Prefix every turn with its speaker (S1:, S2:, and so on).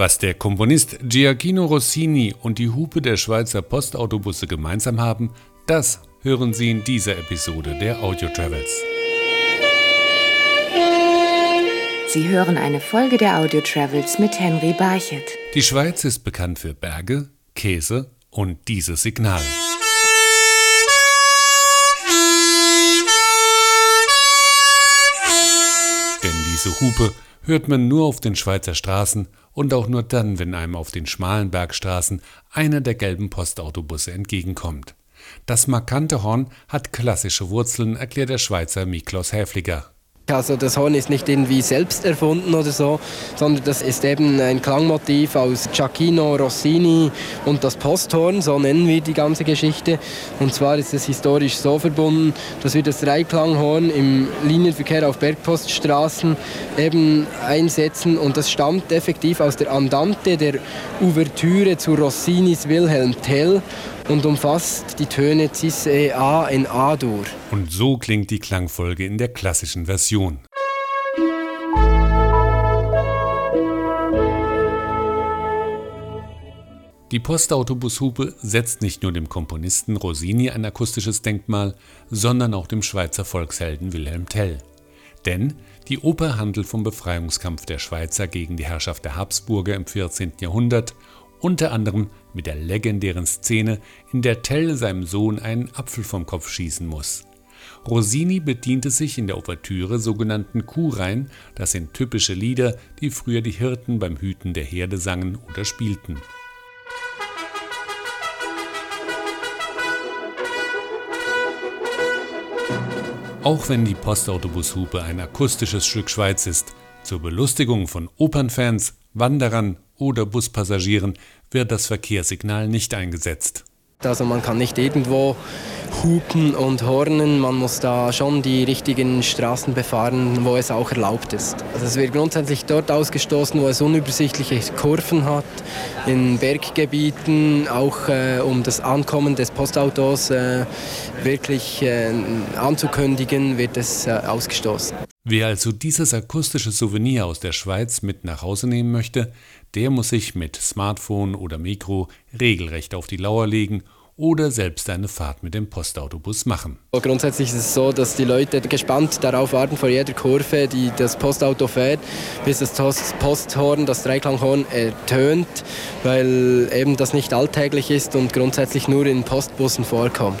S1: Was der Komponist Giacchino Rossini und die Hupe der Schweizer Postautobusse gemeinsam haben, das hören Sie in dieser Episode der Audio Travels.
S2: Sie hören eine Folge der Audio Travels mit Henry Barchet.
S1: Die Schweiz ist bekannt für Berge, Käse und dieses Signal. Denn diese Hupe hört man nur auf den Schweizer Straßen und auch nur dann, wenn einem auf den schmalen Bergstraßen einer der gelben Postautobusse entgegenkommt. Das markante Horn hat klassische Wurzeln, erklärt der Schweizer Miklos Häfliger.
S3: Also das Horn ist nicht irgendwie selbst erfunden oder so, sondern das ist eben ein Klangmotiv aus Giacchino Rossini und das Posthorn, so nennen wir die ganze Geschichte. Und zwar ist es historisch so verbunden, dass wir das Dreiklanghorn im Linienverkehr auf Bergpoststraßen eben einsetzen und das stammt effektiv aus der Andante der Ouvertüre zu Rossinis Wilhelm Tell und umfasst die Töne Cis, E, A in A-Dur.
S1: Und so klingt die Klangfolge in der klassischen Version. Die Postautobushupe setzt nicht nur dem Komponisten Rossini ein akustisches Denkmal, sondern auch dem Schweizer Volkshelden Wilhelm Tell. Denn die Oper handelt vom Befreiungskampf der Schweizer gegen die Herrschaft der Habsburger im 14. Jahrhundert unter anderem mit der legendären Szene, in der Tell seinem Sohn einen Apfel vom Kopf schießen muss. Rossini bediente sich in der Ouvertüre sogenannten Kuhreihen, das sind typische Lieder, die früher die Hirten beim Hüten der Herde sangen oder spielten. Auch wenn die Postautobushupe ein akustisches Stück Schweiz ist, zur Belustigung von Opernfans, Wanderern oder Buspassagieren wird das Verkehrssignal nicht eingesetzt.
S3: Also man kann nicht irgendwo hupen und hornen, man muss da schon die richtigen Straßen befahren, wo es auch erlaubt ist. Also es wird grundsätzlich dort ausgestoßen, wo es unübersichtliche Kurven hat, in Berggebieten, auch äh, um das Ankommen des Postautos äh, wirklich äh, anzukündigen, wird es äh, ausgestoßen.
S1: Wer also dieses akustische Souvenir aus der Schweiz mit nach Hause nehmen möchte, der muss sich mit Smartphone oder Mikro regelrecht auf die Lauer legen oder selbst eine Fahrt mit dem Postautobus machen.
S3: Grundsätzlich ist es so, dass die Leute gespannt darauf warten vor jeder Kurve, die das Postauto fährt, bis das Posthorn, das Dreiklanghorn ertönt, weil eben das nicht alltäglich ist und grundsätzlich nur in Postbussen vorkommt.